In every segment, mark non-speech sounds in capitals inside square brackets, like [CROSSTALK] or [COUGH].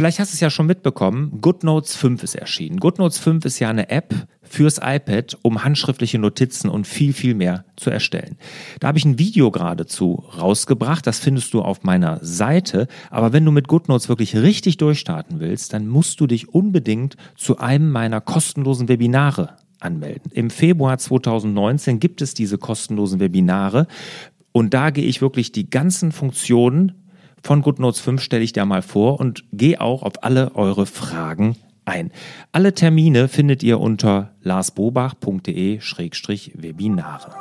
Vielleicht hast du es ja schon mitbekommen, GoodNotes 5 ist erschienen. GoodNotes 5 ist ja eine App fürs iPad, um handschriftliche Notizen und viel, viel mehr zu erstellen. Da habe ich ein Video geradezu rausgebracht, das findest du auf meiner Seite. Aber wenn du mit GoodNotes wirklich richtig durchstarten willst, dann musst du dich unbedingt zu einem meiner kostenlosen Webinare anmelden. Im Februar 2019 gibt es diese kostenlosen Webinare und da gehe ich wirklich die ganzen Funktionen von GoodNotes 5 stelle ich dir mal vor und gehe auch auf alle eure Fragen ein. Alle Termine findet ihr unter larsbobach.de-webinare.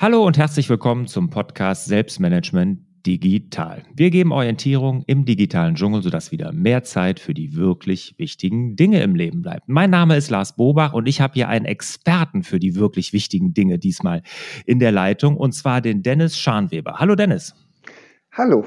Hallo und herzlich willkommen zum Podcast Selbstmanagement digital. Wir geben Orientierung im digitalen Dschungel, sodass wieder mehr Zeit für die wirklich wichtigen Dinge im Leben bleibt. Mein Name ist Lars Bobach und ich habe hier einen Experten für die wirklich wichtigen Dinge diesmal in der Leitung und zwar den Dennis Scharnweber. Hallo Dennis. Hallo.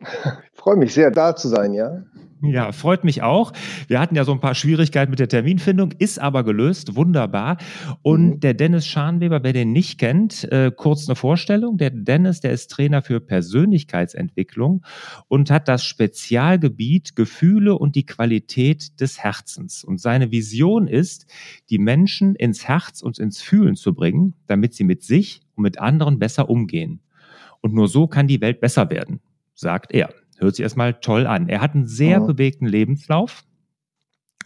Ich freue mich sehr, da zu sein, ja. Ja, freut mich auch. Wir hatten ja so ein paar Schwierigkeiten mit der Terminfindung, ist aber gelöst, wunderbar. Und mhm. der Dennis Scharnweber, wer den nicht kennt, äh, kurz eine Vorstellung. Der Dennis, der ist Trainer für Persönlichkeitsentwicklung und hat das Spezialgebiet Gefühle und die Qualität des Herzens. Und seine Vision ist, die Menschen ins Herz und ins Fühlen zu bringen, damit sie mit sich und mit anderen besser umgehen. Und nur so kann die Welt besser werden, sagt er. Hört sich erstmal toll an. Er hat einen sehr mhm. bewegten Lebenslauf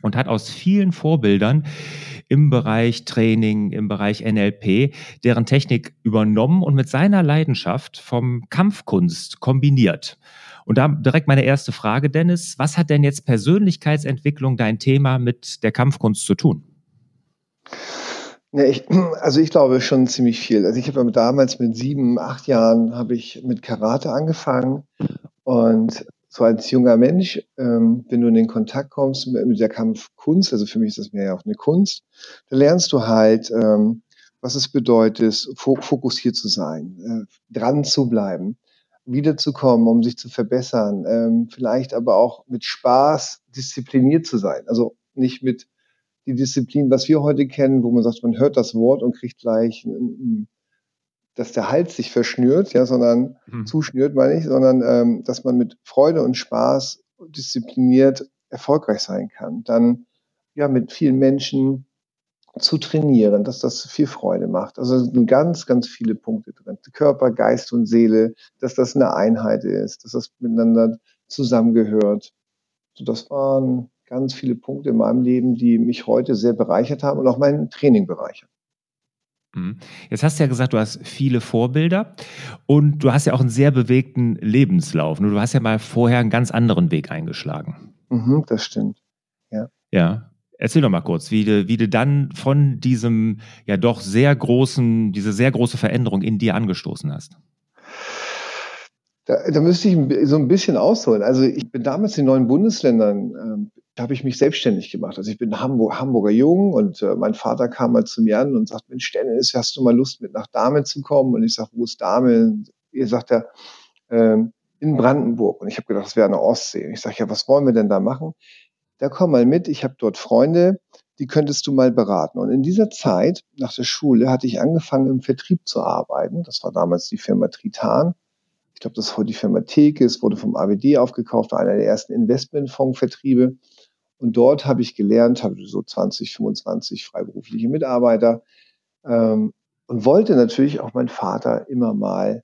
und hat aus vielen Vorbildern im Bereich Training, im Bereich NLP, deren Technik übernommen und mit seiner Leidenschaft vom Kampfkunst kombiniert. Und da direkt meine erste Frage, Dennis, was hat denn jetzt Persönlichkeitsentwicklung dein Thema mit der Kampfkunst zu tun? Ja, ich, also ich glaube schon ziemlich viel. Also ich habe damals mit sieben, acht Jahren habe ich mit Karate angefangen und so als junger Mensch, ähm, wenn du in den Kontakt kommst mit, mit der Kampfkunst, also für mich ist das mehr ja auch eine Kunst, da lernst du halt, ähm, was es bedeutet, fokussiert zu sein, äh, dran zu bleiben, wiederzukommen, um sich zu verbessern, ähm, vielleicht aber auch mit Spaß diszipliniert zu sein. Also nicht mit die Disziplin, was wir heute kennen, wo man sagt, man hört das Wort und kriegt gleich ein, dass der Hals sich verschnürt, ja, sondern mhm. zuschnürt, meine ich, sondern ähm, dass man mit Freude und Spaß diszipliniert erfolgreich sein kann. Dann ja mit vielen Menschen zu trainieren, dass das viel Freude macht. Also es sind ganz, ganz viele Punkte drin. Körper, Geist und Seele, dass das eine Einheit ist, dass das miteinander zusammengehört. So, das waren ganz viele Punkte in meinem Leben, die mich heute sehr bereichert haben und auch mein Training bereichern. Mhm. Jetzt hast du ja gesagt, du hast viele Vorbilder und du hast ja auch einen sehr bewegten Lebenslauf. Du hast ja mal vorher einen ganz anderen Weg eingeschlagen. Mhm, das stimmt. Ja. Ja. Erzähl doch mal kurz, wie du, wie du dann von diesem ja doch sehr großen, diese sehr große Veränderung in dir angestoßen hast. Da, da müsste ich so ein bisschen ausholen. Also ich bin damals in neuen Bundesländern ähm, habe ich mich selbstständig gemacht. Also ich bin Hamburg, Hamburger Jung und äh, mein Vater kam mal zu mir an und sagt, Mensch, Dennis, hast du mal Lust mit nach Dahme zu kommen? Und ich sage, wo ist Dahme? Ihr sagt er, ähm, in Brandenburg. Und ich habe gedacht, das wäre eine Ostsee. Und ich sage, ja, was wollen wir denn da machen? Da komm mal mit, ich habe dort Freunde, die könntest du mal beraten. Und in dieser Zeit, nach der Schule, hatte ich angefangen, im Vertrieb zu arbeiten. Das war damals die Firma Tritan. Ich glaube, das ist heute die Firma Tekes, wurde vom AWD aufgekauft, war einer der ersten Investmentfondsvertriebe. Und dort habe ich gelernt, habe so 20, 25 freiberufliche Mitarbeiter ähm, und wollte natürlich auch meinen Vater immer mal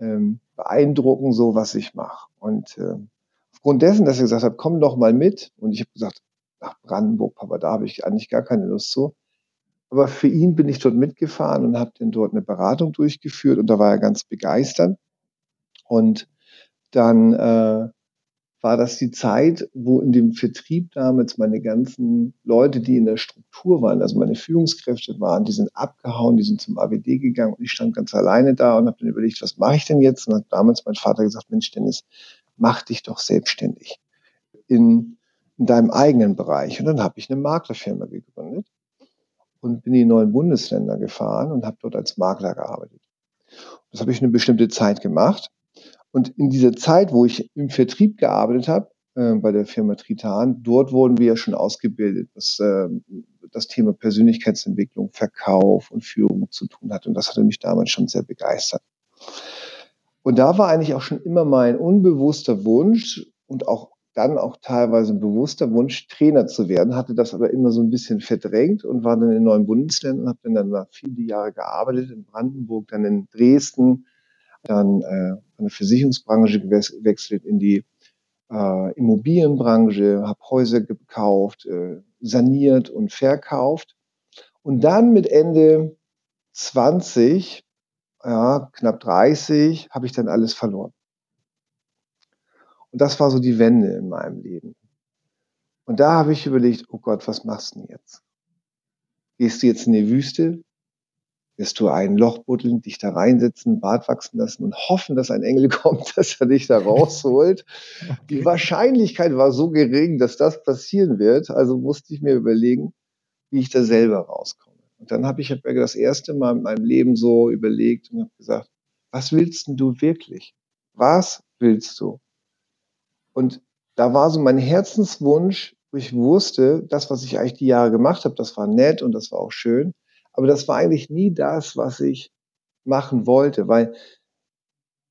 ähm, beeindrucken, so was ich mache. Und äh, aufgrund dessen, dass er gesagt hat, komm doch mal mit, und ich habe gesagt, nach Brandenburg, Papa, da habe ich eigentlich gar keine Lust zu. Aber für ihn bin ich dort mitgefahren und habe dann dort eine Beratung durchgeführt und da war er ganz begeistert. Und dann äh, war das die Zeit, wo in dem Vertrieb damals meine ganzen Leute, die in der Struktur waren, also meine Führungskräfte waren, die sind abgehauen, die sind zum AWD gegangen und ich stand ganz alleine da und habe dann überlegt, was mache ich denn jetzt? Und hat damals mein Vater gesagt, Mensch, Dennis, mach dich doch selbstständig in, in deinem eigenen Bereich. Und dann habe ich eine Maklerfirma gegründet und bin in die neuen Bundesländer gefahren und habe dort als Makler gearbeitet. Das habe ich eine bestimmte Zeit gemacht. Und in dieser Zeit, wo ich im Vertrieb gearbeitet habe, äh, bei der Firma Tritan, dort wurden wir ja schon ausgebildet, was äh, das Thema Persönlichkeitsentwicklung, Verkauf und Führung zu tun hat. Und das hatte mich damals schon sehr begeistert. Und da war eigentlich auch schon immer mein unbewusster Wunsch und auch dann auch teilweise ein bewusster Wunsch, Trainer zu werden, hatte das aber immer so ein bisschen verdrängt und war dann in neuen Bundesländern, habe dann, dann viele Jahre gearbeitet, in Brandenburg, dann in Dresden, dann äh, von der Versicherungsbranche gewechselt in die äh, Immobilienbranche, habe Häuser gekauft, äh, saniert und verkauft. Und dann mit Ende 20, ja, knapp 30, habe ich dann alles verloren. Und das war so die Wende in meinem Leben. Und da habe ich überlegt, oh Gott, was machst du denn jetzt? Gehst du jetzt in die Wüste? Wirst du ein Loch buddeln, dich da reinsetzen, Bart wachsen lassen und hoffen, dass ein Engel [LAUGHS] kommt, dass er dich da rausholt? [LAUGHS] Okay. Die Wahrscheinlichkeit war so gering, dass das passieren wird. Also musste ich mir überlegen, wie ich da selber rauskomme. Und dann habe ich hab das erste Mal in meinem Leben so überlegt und habe gesagt, was willst denn du wirklich? Was willst du? Und da war so mein Herzenswunsch, wo ich wusste, das, was ich eigentlich die Jahre gemacht habe, das war nett und das war auch schön. Aber das war eigentlich nie das, was ich machen wollte, weil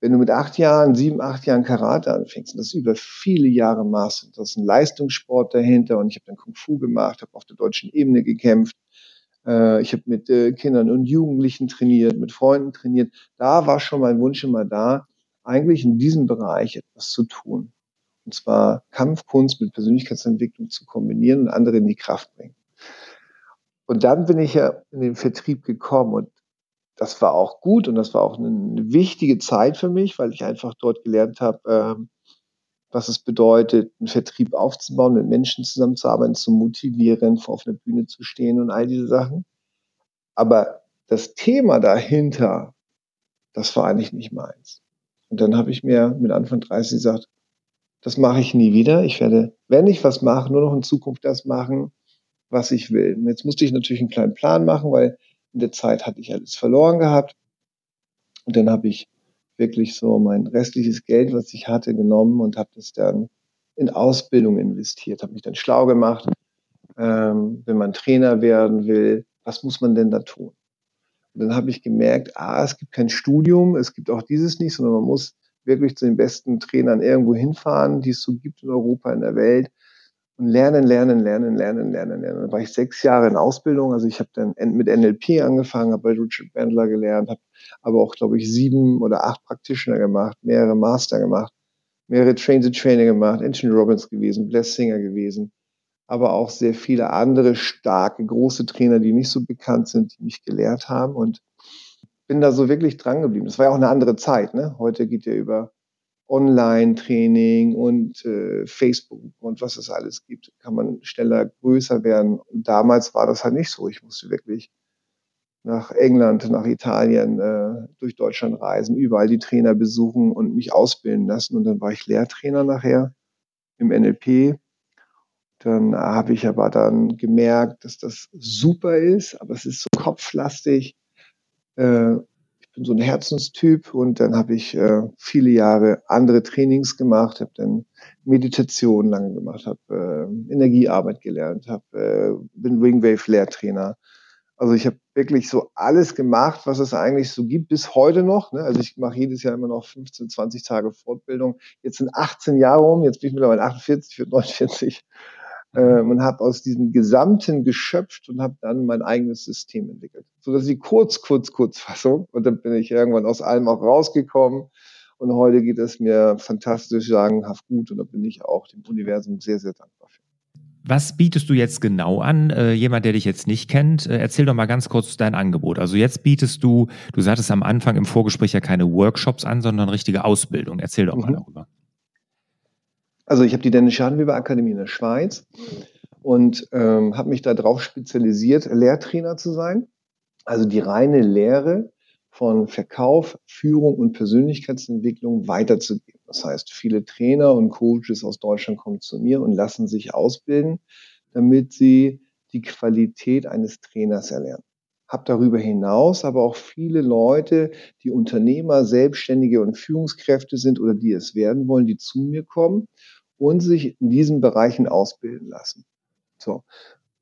wenn du mit acht Jahren, sieben, acht Jahren Karate anfängst und das über viele Jahre machst, und das ist ein Leistungssport dahinter und ich habe dann Kung Fu gemacht, habe auf der deutschen Ebene gekämpft, äh, ich habe mit äh, Kindern und Jugendlichen trainiert, mit Freunden trainiert, da war schon mein Wunsch immer da, eigentlich in diesem Bereich etwas zu tun. Und zwar Kampfkunst mit Persönlichkeitsentwicklung zu kombinieren und andere in die Kraft bringen. Und dann bin ich ja in den Vertrieb gekommen und das war auch gut und das war auch eine wichtige Zeit für mich, weil ich einfach dort gelernt habe, ähm, was es bedeutet, einen Vertrieb aufzubauen, mit Menschen zusammenzuarbeiten, zu motivieren, vor auf einer Bühne zu stehen und all diese Sachen. Aber das Thema dahinter, das war eigentlich nicht meins. Und dann habe ich mir mit Anfang 30 gesagt, das mache ich nie wieder. Ich werde, wenn ich was mache, nur noch in Zukunft das machen, was ich will. Und jetzt musste ich natürlich einen kleinen Plan machen, weil in der Zeit hatte ich alles verloren gehabt. Und dann habe ich wirklich so mein restliches Geld, was ich hatte, genommen und habe das dann in Ausbildung investiert, habe mich dann schlau gemacht. Ähm, wenn man Trainer werden will, was muss man denn da tun? Und dann habe ich gemerkt, ah, es gibt kein Studium, es gibt auch dieses nicht, sondern man muss wirklich zu den besten Trainern irgendwo hinfahren, die es so gibt in Europa, in der Welt und lernen, lernen, lernen, lernen, lernen, lernen. Da war ich sechs Jahre in Ausbildung. Also ich habe dann mit NLP angefangen, habe bei Richard Bandler gelernt, habe aber auch, glaube ich, sieben oder acht Practitioner gemacht, mehrere Master gemacht, mehrere Train-to-Trainer gemacht, Anthony Robbins gewesen, Bless Singer gewesen, aber auch sehr viele andere starke, große Trainer, die nicht so bekannt sind, die mich gelehrt haben und bin da so wirklich dran geblieben. Das war ja auch eine andere Zeit. Ne? Heute geht ja über Online-Training und äh, Facebook und was es alles gibt, kann man schneller größer werden. Und damals war das halt nicht so. Ich musste wirklich nach England, nach Italien, äh, durch Deutschland reisen, überall die Trainer besuchen und mich ausbilden lassen. Und dann war ich Lehrtrainer nachher im NLP. Dann habe ich aber dann gemerkt, dass das super ist, aber es ist so kopflastig. Äh, bin so ein Herzenstyp und dann habe ich äh, viele Jahre andere Trainings gemacht, habe dann Meditation lange gemacht, habe äh, Energiearbeit gelernt, habe äh, bin Wingwave Lehrtrainer. Also ich habe wirklich so alles gemacht, was es eigentlich so gibt, bis heute noch. Ne? Also ich mache jedes Jahr immer noch 15, 20 Tage Fortbildung. Jetzt sind 18 Jahre um, jetzt bin ich mittlerweile 48, für 49 ähm, und habe aus diesem Gesamten geschöpft und habe dann mein eigenes System entwickelt. So dass ich kurz, kurz, Kurzfassung und dann bin ich irgendwann aus allem auch rausgekommen und heute geht es mir fantastisch, sagenhaft gut und da bin ich auch dem Universum sehr, sehr dankbar für. Was bietest du jetzt genau an? Äh, jemand, der dich jetzt nicht kennt, äh, erzähl doch mal ganz kurz dein Angebot. Also jetzt bietest du, du sagtest am Anfang im Vorgespräch ja keine Workshops an, sondern richtige Ausbildung. Erzähl doch mal mhm. darüber. Also ich habe die Dennis Schadenweber Akademie in der Schweiz und ähm, habe mich darauf spezialisiert, Lehrtrainer zu sein. Also die reine Lehre von Verkauf, Führung und Persönlichkeitsentwicklung weiterzugeben. Das heißt, viele Trainer und Coaches aus Deutschland kommen zu mir und lassen sich ausbilden, damit sie die Qualität eines Trainers erlernen. Hab darüber hinaus aber auch viele Leute, die Unternehmer, Selbstständige und Führungskräfte sind oder die es werden wollen, die zu mir kommen und sich in diesen Bereichen ausbilden lassen. So.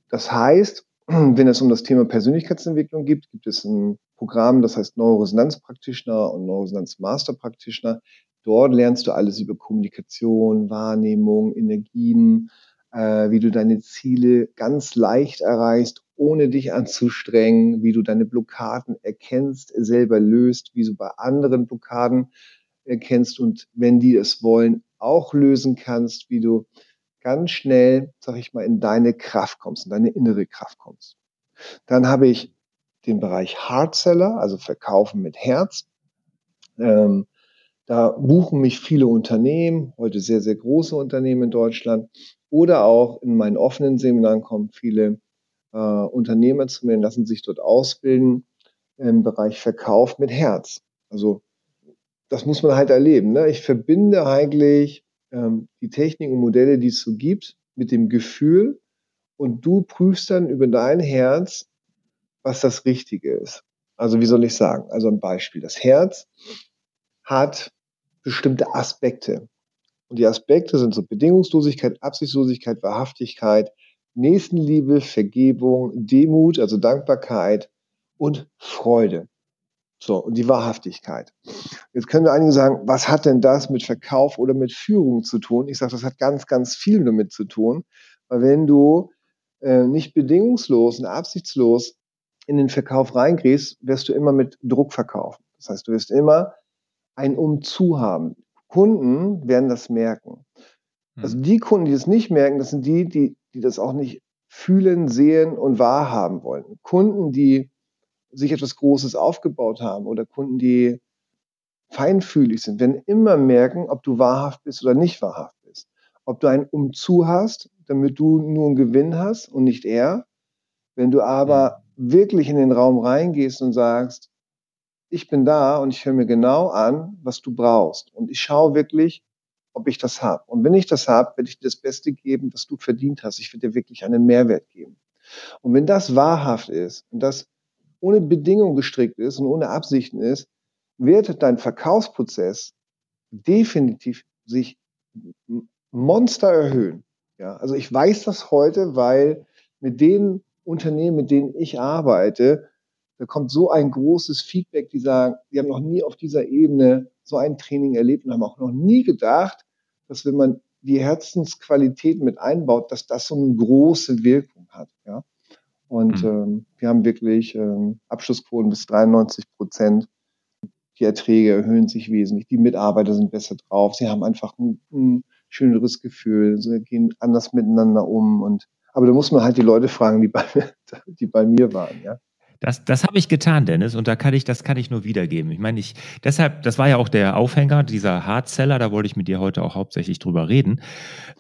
Das heißt, [CLEARS THROAT] wenn es um das Thema Persönlichkeitsentwicklung geht, gibt es ein Programm, das heißt Neuroresonanz Practitioner und Neuroresonanz Master Practitioner. Dort lernst du alles über Kommunikation, Wahrnehmung, Energien, äh, wie du deine Ziele ganz leicht erreichst, ohne dich anzustrengen, wie du deine Blockaden erkennst, selber löst, wie du bei anderen Blockaden erkennst und wenn die es wollen, auch lösen kannst, wie du ganz schnell, sag ich mal, in deine Kraft kommst, in deine innere Kraft kommst. Dann habe ich den Bereich Hardseller, also Verkaufen mit Herz. Ähm, da buchen mich viele Unternehmen, heute sehr, sehr große Unternehmen in Deutschland. Oder auch in meinen offenen Seminaren kommen viele äh, Unternehmer zu mir und lassen sich dort ausbilden im Bereich Verkauf mit Herz. Also das muss man halt erleben. Ne? Ich verbinde eigentlich ähm, die Techniken und Modelle, die es so gibt, mit dem Gefühl und du prüfst dann über dein Herz, was das Richtige ist. Also wie soll ich sagen? Also ein Beispiel. Das Herz hat bestimmte Aspekte. Und die Aspekte sind so Bedingungslosigkeit, Absichtslosigkeit, Wahrhaftigkeit, Nächstenliebe, Vergebung, Demut, also Dankbarkeit und Freude. So, und die Wahrhaftigkeit. Jetzt können einige sagen, was hat denn das mit Verkauf oder mit Führung zu tun? Ich sage, das hat ganz, ganz viel damit zu tun, weil wenn du äh, nicht bedingungslos und absichtslos in den Verkauf reingehst, wirst du immer mit Druck verkaufen. Das heißt, du wirst immer ein Umzu haben. Kunden werden das merken. Also hm. die Kunden, die das nicht merken, das sind die, die, die das auch nicht fühlen, sehen und wahrhaben wollen. Kunden, die sich etwas Großes aufgebaut haben oder Kunden, die feinfühlig sind, werden immer merken, ob du wahrhaft bist oder nicht wahrhaft bist. Ob du einen Umzu hast, damit du nur einen Gewinn hast und nicht er. Wenn du aber mhm. wirklich in den Raum reingehst und sagst, ich bin da und ich höre mir genau an, was du brauchst. Und ich schaue wirklich, ob ich das habe. Und wenn ich das habe, werde ich dir das Beste geben, was du verdient hast. Ich werde dir wirklich einen Mehrwert geben. Und wenn das wahrhaft ist und das ohne Bedingung gestrickt ist und ohne Absichten ist, wird dein Verkaufsprozess definitiv sich Monster erhöhen. Ja, also ich weiß das heute, weil mit den Unternehmen, mit denen ich arbeite, da kommt so ein großes Feedback, die sagen, die haben noch nie auf dieser Ebene so ein Training erlebt und haben auch noch nie gedacht, dass wenn man die Herzensqualität mit einbaut, dass das so eine große Wirkung hat. Ja? Und mhm. ähm, wir haben wirklich ähm, Abschlussquoten bis 93 Prozent. Die Erträge erhöhen sich wesentlich. Die Mitarbeiter sind besser drauf. Sie haben einfach ein, ein schöneres Gefühl. Sie gehen anders miteinander um. Und, aber da muss man halt die Leute fragen, die bei, die bei mir waren. Ja? Das, das habe ich getan, Dennis, und da kann ich, das kann ich nur wiedergeben. Ich meine, ich, deshalb, das war ja auch der Aufhänger, dieser Hardseller, da wollte ich mit dir heute auch hauptsächlich drüber reden.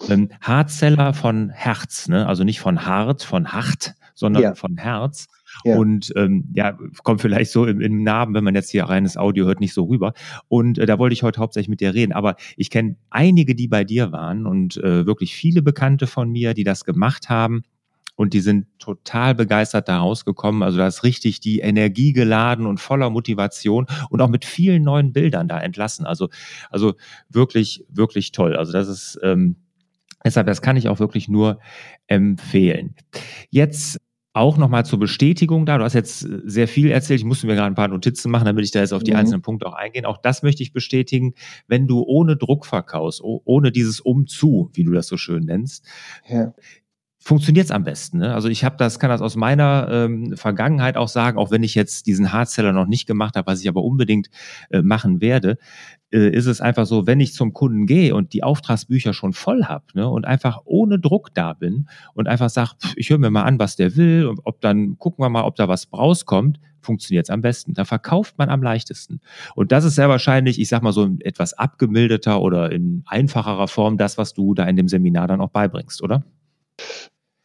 Ähm, Hardseller von Herz, ne? also nicht von hart, von hart, sondern ja. von Herz. Ja. Und ähm, ja, kommt vielleicht so im, im, Namen, wenn man jetzt hier reines Audio hört, nicht so rüber. Und äh, da wollte ich heute hauptsächlich mit dir reden. Aber ich kenne einige, die bei dir waren und äh, wirklich viele Bekannte von mir, die das gemacht haben. Und die sind total begeistert da rausgekommen. Also da ist richtig die Energie geladen und voller Motivation und auch mit vielen neuen Bildern da entlassen. Also, also wirklich, wirklich toll. Also das ist, ähm, deshalb, das kann ich auch wirklich nur empfehlen. Jetzt auch nochmal zur Bestätigung da. Du hast jetzt äh, sehr viel erzählt. Ich musste mir gerade ein paar Notizen machen, damit ich da jetzt auf die mhm. einzelnen Punkte auch eingehen. Auch das möchte ich bestätigen. Wenn du ohne Druck verkaufst, ohne dieses Umzu, wie du das so schön nennst, ja funktioniert es am besten. Ne? Also ich habe das, kann das aus meiner ähm, Vergangenheit auch sagen, auch wenn ich jetzt diesen Hardseller noch nicht gemacht habe, was ich aber unbedingt äh, machen werde, äh, ist es einfach so, wenn ich zum Kunden gehe und die Auftragsbücher schon voll habe ne, und einfach ohne Druck da bin und einfach sage, ich höre mir mal an, was der will und ob dann gucken wir mal, ob da was rauskommt, funktioniert es am besten. Da verkauft man am leichtesten. Und das ist sehr wahrscheinlich, ich sag mal so in etwas abgemilderter oder in einfacherer Form das, was du da in dem Seminar dann auch beibringst, oder?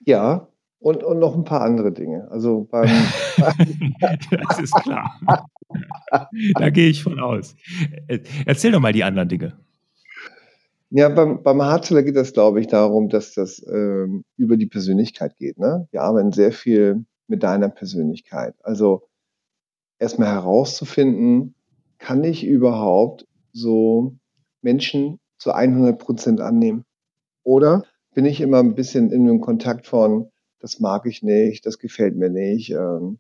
Ja, und, und noch ein paar andere Dinge. Also beim [LAUGHS] das ist klar. da gehe ich von aus. Erzähl doch mal die anderen Dinge. Ja, beim, beim Hardseller geht das, glaube ich, darum, dass das ähm, über die Persönlichkeit geht. Ne? Wir arbeiten sehr viel mit deiner Persönlichkeit. Also erstmal herauszufinden, kann ich überhaupt so Menschen zu 100 Prozent annehmen? Oder bin ich immer ein bisschen in dem Kontakt von, das mag ich nicht, das gefällt mir nicht. Ähm,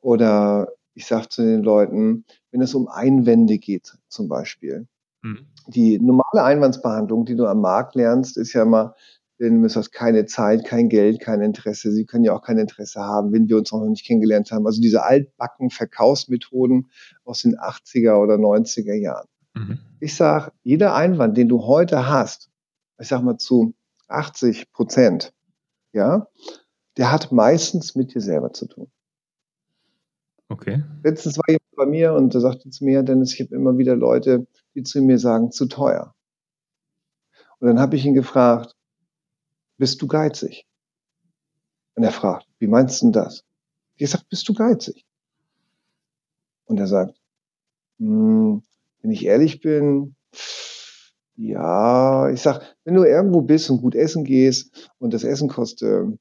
oder ich sage zu den Leuten, wenn es um Einwände geht zum Beispiel. Mhm. Die normale Einwandsbehandlung, die du am Markt lernst, ist ja immer, wenn du hast keine Zeit, kein Geld, kein Interesse. Sie können ja auch kein Interesse haben, wenn wir uns noch nicht kennengelernt haben. Also diese altbacken Verkaufsmethoden aus den 80er oder 90er Jahren. Mhm. Ich sage, jeder Einwand, den du heute hast, ich sage mal zu 80 Prozent, ja, der hat meistens mit dir selber zu tun. Okay. Letztens war jemand bei mir und der sagte zu mir, Dennis, ich habe immer wieder Leute, die zu mir sagen, zu teuer. Und dann habe ich ihn gefragt, bist du geizig? Und er fragt, wie meinst du denn das? Ich sage, bist du geizig? Und er sagt, hm, wenn ich ehrlich bin, ja, ich sag, wenn du irgendwo bist und gut essen gehst und das Essen kostet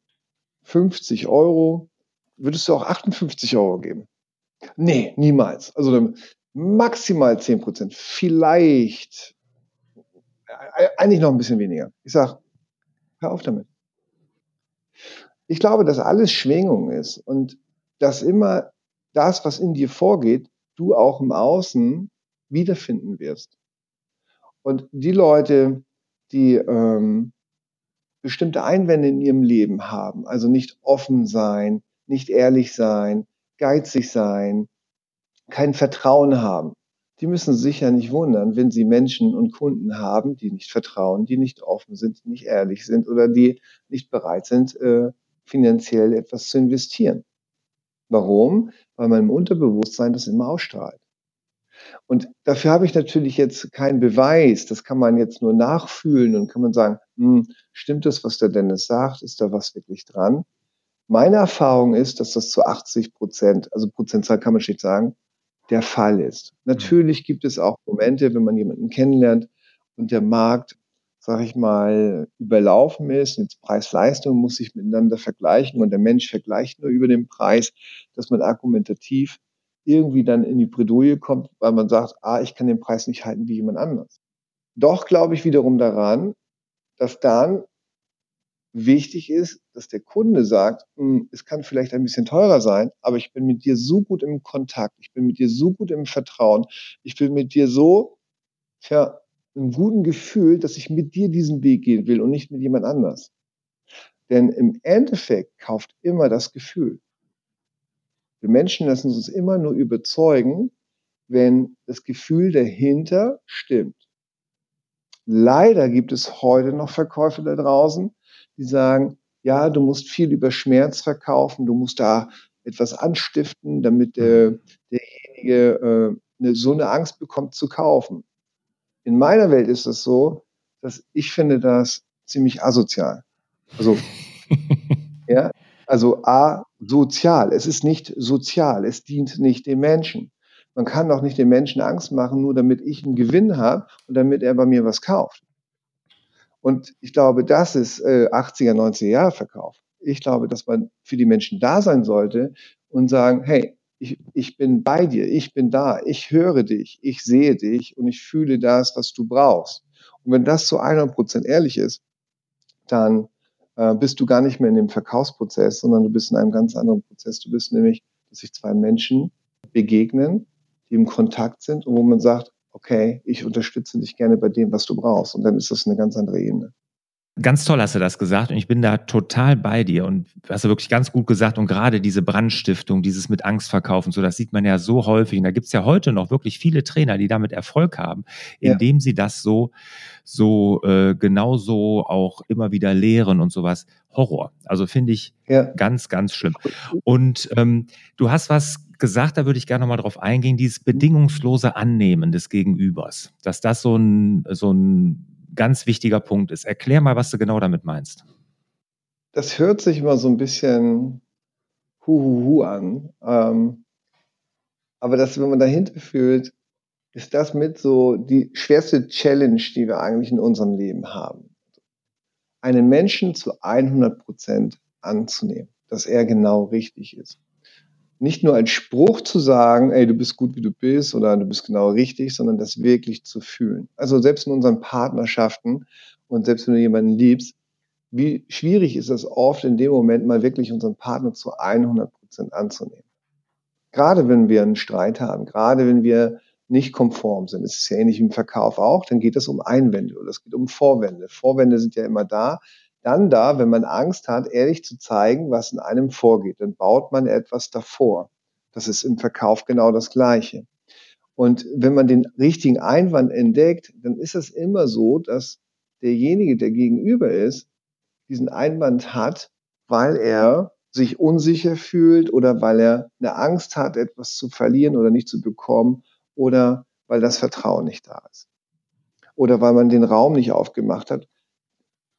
50 Euro, würdest du auch 58 Euro geben? Nee, niemals. Also maximal 10 Prozent. Vielleicht, äh, eigentlich noch ein bisschen weniger. Ich sag, hör auf damit. Ich glaube, dass alles Schwingung ist und dass immer das, was in dir vorgeht, du auch im Außen wiederfinden wirst. Und die Leute, die ähm, bestimmte Einwände in ihrem Leben haben, also nicht offen sein, nicht ehrlich sein, geizig sein, kein Vertrauen haben, die müssen sich ja nicht wundern, wenn sie Menschen und Kunden haben, die nicht vertrauen, die nicht offen sind, nicht ehrlich sind oder die nicht bereit sind, äh, finanziell etwas zu investieren. Warum? Weil man im Unterbewusstsein das immer ausstrahlt. Und dafür habe ich natürlich jetzt keinen Beweis. Das kann man jetzt nur nachfühlen und kann man sagen, hm, stimmt das, was der Dennis sagt? Ist da was wirklich dran? Meine Erfahrung ist, dass das zu 80 Prozent, also Prozentzahl kann man nicht sagen, der Fall ist. Natürlich gibt es auch Momente, wenn man jemanden kennenlernt und der Markt, sage ich mal, überlaufen ist, jetzt Preis-Leistung muss sich miteinander vergleichen und der Mensch vergleicht nur über den Preis, dass man argumentativ irgendwie dann in die Bredouille kommt, weil man sagt, ah, ich kann den Preis nicht halten wie jemand anders. Doch glaube ich wiederum daran, dass dann wichtig ist, dass der Kunde sagt, hm, es kann vielleicht ein bisschen teurer sein, aber ich bin mit dir so gut im Kontakt, ich bin mit dir so gut im Vertrauen, ich bin mit dir so ja, im guten Gefühl, dass ich mit dir diesen Weg gehen will und nicht mit jemand anders. Denn im Endeffekt kauft immer das Gefühl. Wir Menschen lassen uns immer nur überzeugen, wenn das Gefühl dahinter stimmt. Leider gibt es heute noch Verkäufe da draußen, die sagen, ja, du musst viel über Schmerz verkaufen, du musst da etwas anstiften, damit der, derjenige äh, eine, so eine Angst bekommt zu kaufen. In meiner Welt ist es so, dass ich finde das ziemlich asozial. Also, [LAUGHS] ja, also A, sozial. Es ist nicht sozial. Es dient nicht dem Menschen. Man kann doch nicht den Menschen Angst machen, nur damit ich einen Gewinn habe und damit er bei mir was kauft. Und ich glaube, das ist äh, 80er, 90er Jahre Verkauf. Ich glaube, dass man für die Menschen da sein sollte und sagen, hey, ich, ich bin bei dir, ich bin da, ich höre dich, ich sehe dich und ich fühle das, was du brauchst. Und wenn das zu 100 Prozent ehrlich ist, dann äh, bist du gar nicht mehr in dem Verkaufsprozess, sondern du bist in einem ganz anderen Prozess. Du bist nämlich, dass sich zwei Menschen begegnen, die im Kontakt sind und wo man sagt, okay, ich unterstütze dich gerne bei dem, was du brauchst. Und dann ist das eine ganz andere Ebene. Ganz toll hast du das gesagt und ich bin da total bei dir und hast du wirklich ganz gut gesagt und gerade diese Brandstiftung, dieses mit Angst verkaufen, so das sieht man ja so häufig und da gibt es ja heute noch wirklich viele Trainer, die damit Erfolg haben, indem ja. sie das so so äh, genauso auch immer wieder lehren und sowas. Horror. Also finde ich ja. ganz, ganz schlimm. Und ähm, du hast was gesagt, da würde ich gerne nochmal drauf eingehen, dieses bedingungslose Annehmen des Gegenübers, dass das so ein, so ein ganz wichtiger Punkt ist. Erklär mal, was du genau damit meinst. Das hört sich immer so ein bisschen huhuhu an. Ähm, aber das, wenn man dahinter fühlt, ist das mit so die schwerste Challenge, die wir eigentlich in unserem Leben haben. Einen Menschen zu 100 Prozent anzunehmen, dass er genau richtig ist nicht nur als Spruch zu sagen, ey, du bist gut, wie du bist oder du bist genau richtig, sondern das wirklich zu fühlen. Also selbst in unseren Partnerschaften und selbst wenn du jemanden liebst, wie schwierig ist es oft in dem Moment mal wirklich unseren Partner zu 100 Prozent anzunehmen. Gerade wenn wir einen Streit haben, gerade wenn wir nicht konform sind, es ist ja ähnlich im Verkauf auch, dann geht es um Einwände oder es geht um Vorwände. Vorwände sind ja immer da. Dann da, wenn man Angst hat, ehrlich zu zeigen, was in einem vorgeht, dann baut man etwas davor. Das ist im Verkauf genau das Gleiche. Und wenn man den richtigen Einwand entdeckt, dann ist es immer so, dass derjenige, der gegenüber ist, diesen Einwand hat, weil er sich unsicher fühlt oder weil er eine Angst hat, etwas zu verlieren oder nicht zu bekommen oder weil das Vertrauen nicht da ist. Oder weil man den Raum nicht aufgemacht hat,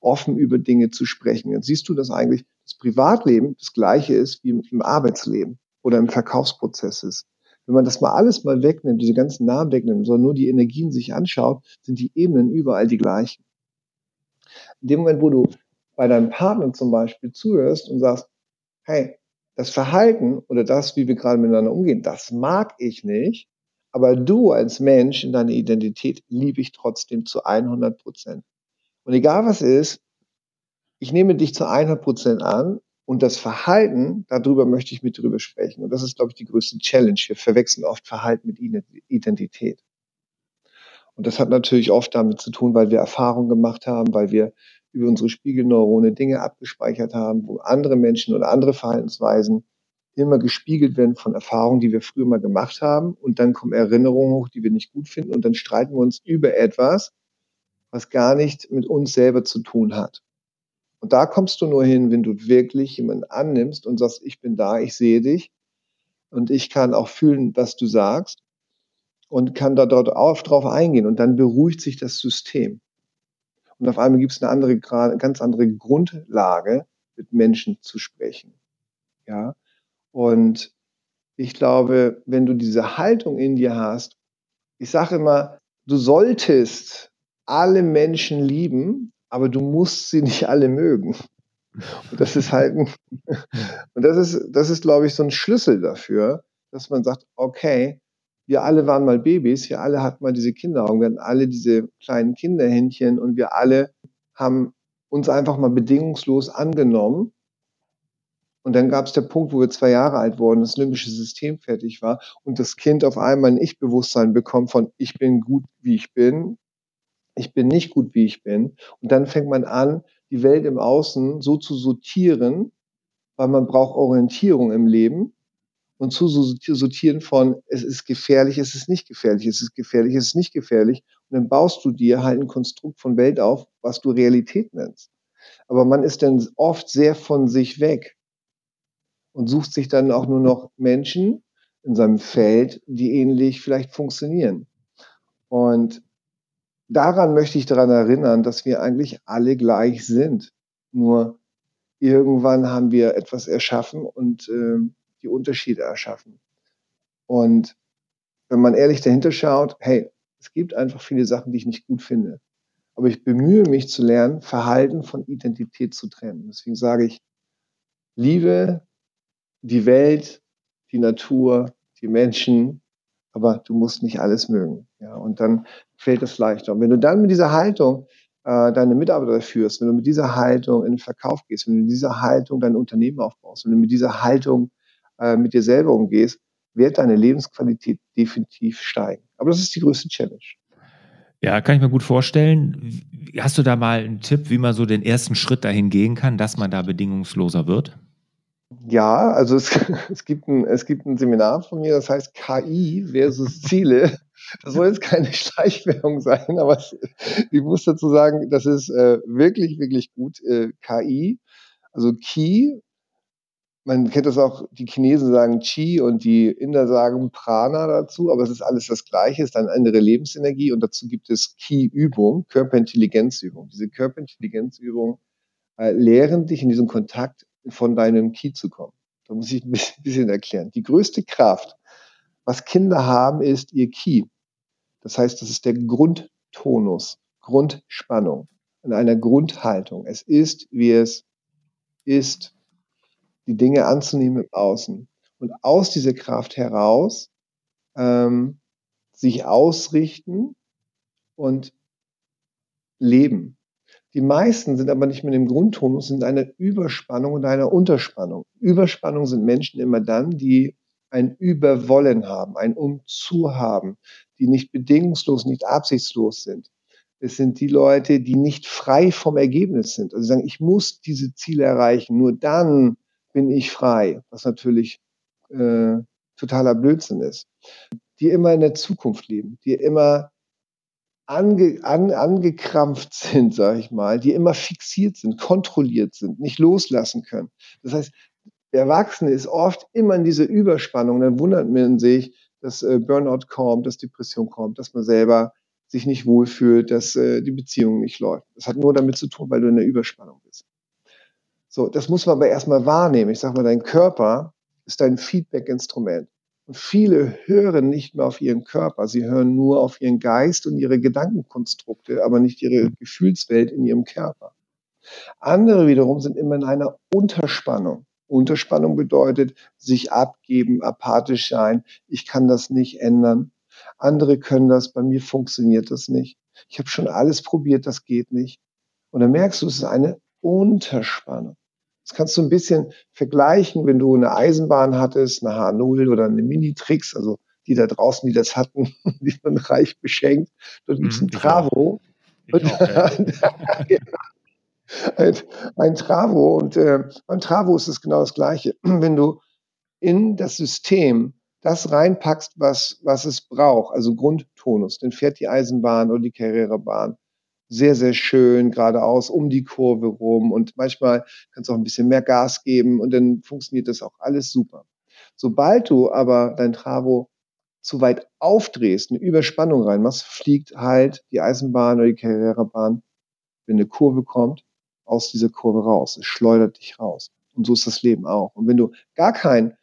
offen über Dinge zu sprechen. Jetzt siehst du, dass eigentlich das Privatleben das gleiche ist wie im Arbeitsleben oder im Verkaufsprozess ist. Wenn man das mal alles mal wegnimmt, diese ganzen Namen wegnimmt, sondern nur die Energien sich anschaut, sind die Ebenen überall die gleichen. In dem Moment, wo du bei deinem Partner zum Beispiel zuhörst und sagst, hey, das Verhalten oder das, wie wir gerade miteinander umgehen, das mag ich nicht, aber du als Mensch in deiner Identität liebe ich trotzdem zu 100 Prozent. Und egal was ist, ich nehme dich zu 100 Prozent an und das Verhalten, darüber möchte ich mit drüber sprechen. Und das ist, glaube ich, die größte Challenge. Wir verwechseln oft Verhalten mit Identität. Und das hat natürlich oft damit zu tun, weil wir Erfahrungen gemacht haben, weil wir über unsere Spiegelneurone Dinge abgespeichert haben, wo andere Menschen oder andere Verhaltensweisen immer gespiegelt werden von Erfahrungen, die wir früher mal gemacht haben. Und dann kommen Erinnerungen hoch, die wir nicht gut finden. Und dann streiten wir uns über etwas, was gar nicht mit uns selber zu tun hat. Und da kommst du nur hin, wenn du wirklich jemanden annimmst und sagst, ich bin da, ich sehe dich und ich kann auch fühlen, was du sagst und kann da dort auf, drauf eingehen und dann beruhigt sich das System. Und auf einmal gibt es eine andere, ganz andere Grundlage, mit Menschen zu sprechen. Ja. Und ich glaube, wenn du diese Haltung in dir hast, ich sage immer, du solltest alle Menschen lieben, aber du musst sie nicht alle mögen. Und das ist halt ein, [LAUGHS] und das ist, das ist, glaube ich, so ein Schlüssel dafür, dass man sagt, okay, wir alle waren mal Babys, wir alle hatten mal diese Kinderaugen, wir hatten alle diese kleinen Kinderhändchen und wir alle haben uns einfach mal bedingungslos angenommen. Und dann gab es der Punkt, wo wir zwei Jahre alt wurden, das limbische System fertig war und das Kind auf einmal ein Ich-Bewusstsein bekommt von ich bin gut, wie ich bin, ich bin nicht gut, wie ich bin. Und dann fängt man an, die Welt im Außen so zu sortieren, weil man braucht Orientierung im Leben und zu sortieren von, es ist gefährlich, es ist nicht gefährlich, es ist gefährlich, es ist nicht gefährlich. Und dann baust du dir halt ein Konstrukt von Welt auf, was du Realität nennst. Aber man ist dann oft sehr von sich weg und sucht sich dann auch nur noch Menschen in seinem Feld, die ähnlich vielleicht funktionieren. Und daran möchte ich daran erinnern, dass wir eigentlich alle gleich sind. Nur irgendwann haben wir etwas erschaffen und äh, die Unterschiede erschaffen. Und wenn man ehrlich dahinter schaut, hey, es gibt einfach viele Sachen, die ich nicht gut finde. Aber ich bemühe mich zu lernen, Verhalten von Identität zu trennen. Deswegen sage ich, liebe die Welt, die Natur, die Menschen, aber du musst nicht alles mögen. Ja, und dann fällt es leichter. Und wenn du dann mit dieser Haltung äh, deine Mitarbeiter führst, wenn du mit dieser Haltung in den Verkauf gehst, wenn du mit dieser Haltung dein Unternehmen aufbaust, wenn du mit dieser Haltung äh, mit dir selber umgehst, wird deine Lebensqualität definitiv steigen. Aber das ist die größte Challenge. Ja, kann ich mir gut vorstellen. Hast du da mal einen Tipp, wie man so den ersten Schritt dahin gehen kann, dass man da bedingungsloser wird? Ja, also es, [LAUGHS] es, gibt ein, es gibt ein Seminar von mir, das heißt KI versus Ziele. Das soll jetzt keine [LAUGHS] Schleichwerbung sein, aber es, ich muss dazu sagen, das ist äh, wirklich, wirklich gut. Äh, KI, also Key man kennt das auch, die Chinesen sagen Qi und die Inder sagen Prana dazu, aber es ist alles das Gleiche, es ist eine andere Lebensenergie und dazu gibt es Qi-Übung, Körperintelligenzübung. Diese Körperintelligenzübung äh, lehren dich in diesen Kontakt von deinem Qi zu kommen. Da muss ich [LAUGHS] ein bisschen erklären. Die größte Kraft, was Kinder haben, ist ihr Qi. Das heißt, das ist der Grundtonus, Grundspannung in einer Grundhaltung. Es ist, wie es ist die Dinge anzunehmen im Außen und aus dieser Kraft heraus ähm, sich ausrichten und leben. Die meisten sind aber nicht mit dem Grundtonus, sind eine Überspannung und eine Unterspannung. Überspannung sind Menschen immer dann, die ein Überwollen haben, ein Umzu haben, die nicht bedingungslos, nicht absichtslos sind. Es sind die Leute, die nicht frei vom Ergebnis sind. Also sagen, ich muss diese Ziele erreichen, nur dann bin ich frei, was natürlich äh, totaler Blödsinn ist. Die immer in der Zukunft leben, die immer ange, an, angekrampft sind, sage ich mal, die immer fixiert sind, kontrolliert sind, nicht loslassen können. Das heißt, der Erwachsene ist oft immer in dieser Überspannung. Dann wundert man sich, dass äh, Burnout kommt, dass Depression kommt, dass man selber sich nicht wohlfühlt, dass äh, die Beziehung nicht läuft. Das hat nur damit zu tun, weil du in der Überspannung bist. So, das muss man aber erstmal wahrnehmen. Ich sage mal, dein Körper ist dein Feedback-Instrument. Viele hören nicht mehr auf ihren Körper, sie hören nur auf ihren Geist und ihre Gedankenkonstrukte, aber nicht ihre Gefühlswelt in ihrem Körper. Andere wiederum sind immer in einer Unterspannung. Unterspannung bedeutet sich abgeben, apathisch sein. Ich kann das nicht ändern. Andere können das, bei mir funktioniert das nicht. Ich habe schon alles probiert, das geht nicht. Und dann merkst du, es ist eine Unterspannung. Das kannst du ein bisschen vergleichen, wenn du eine Eisenbahn hattest, eine H0 oder eine Minitrix, also die da draußen, die das hatten, [LAUGHS] die man reich beschenkt. Dort gibt es mhm, ein Travo. Auch, [LAUGHS] ja. ein, ein, Travo und äh, beim Travo ist es genau das Gleiche. [CLEARS THROAT] Wenn du in das System das reinpackst, was, was es braucht, also Grundtonus, dann fährt die Eisenbahn oder die Carrera-Bahn sehr, sehr schön geradeaus um die Kurve rum und manchmal kannst du auch ein bisschen mehr Gas geben und dann funktioniert das auch alles super. Sobald du aber dein Travo zu weit aufdrehst, eine Überspannung reinmachst, fliegt halt die Eisenbahn oder die Carrera-Bahn, wenn eine Kurve kommt, aus dieser Kurve raus. Es schleudert dich raus. Und so ist das Leben auch. Und wenn du gar kein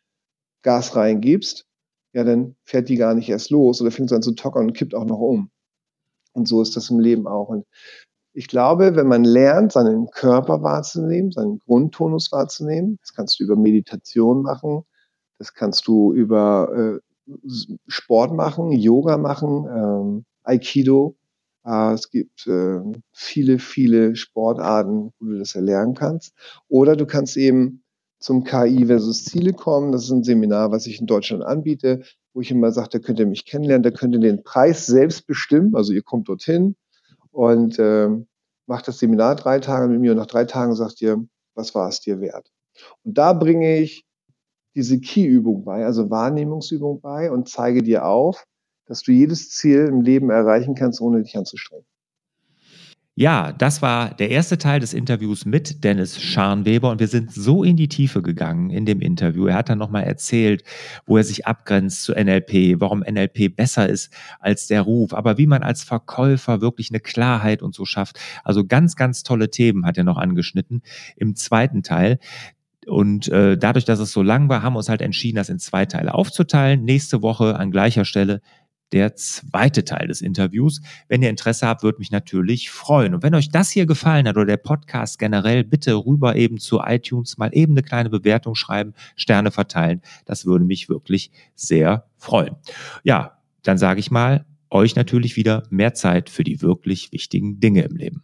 Gas reingibst, ja, dann fährt die gar nicht erst los oder fängt sie an zu tockern und kippt auch noch um. Und so ist das im Leben auch. Und ich glaube, wenn man lernt, seinen Körper wahrzunehmen, seinen Grundtonus wahrzunehmen, das kannst du über Meditation machen, das kannst du über äh, Sport machen, Yoga machen, ähm, Aikido. Äh, es gibt äh, viele, viele Sportarten, wo du das erlernen kannst. Oder du kannst eben zum KI versus Ziele kommen. Das ist ein Seminar, was ich in Deutschland anbiete wo ich immer sage, da könnt ihr mich kennenlernen, da könnt ihr den Preis selbst bestimmen. Also ihr kommt dorthin und äh, macht das Seminar drei Tage mit mir und nach drei Tagen sagt ihr, was war es dir wert? Und da bringe ich diese Key-Übung bei, also Wahrnehmungsübung bei und zeige dir auf, dass du jedes Ziel im Leben erreichen kannst, ohne dich anzustrengen. Ja, das war der erste Teil des Interviews mit Dennis Scharnweber und wir sind so in die Tiefe gegangen in dem Interview. Er hat dann nochmal erzählt, wo er sich abgrenzt zu NLP, warum NLP besser ist als der Ruf, aber wie man als Verkäufer wirklich eine Klarheit und so schafft. Also ganz, ganz tolle Themen hat er noch angeschnitten im zweiten Teil. Und äh, dadurch, dass es so lang war, haben wir uns halt entschieden, das in zwei Teile aufzuteilen. Nächste Woche an gleicher Stelle der zweite Teil des Interviews. Wenn ihr Interesse habt, würde mich natürlich freuen. Und wenn euch das hier gefallen hat oder der Podcast generell, bitte rüber eben zu iTunes mal eben eine kleine Bewertung schreiben, Sterne verteilen. Das würde mich wirklich sehr freuen. Ja, dann sage ich mal, euch natürlich wieder mehr Zeit für die wirklich wichtigen Dinge im Leben.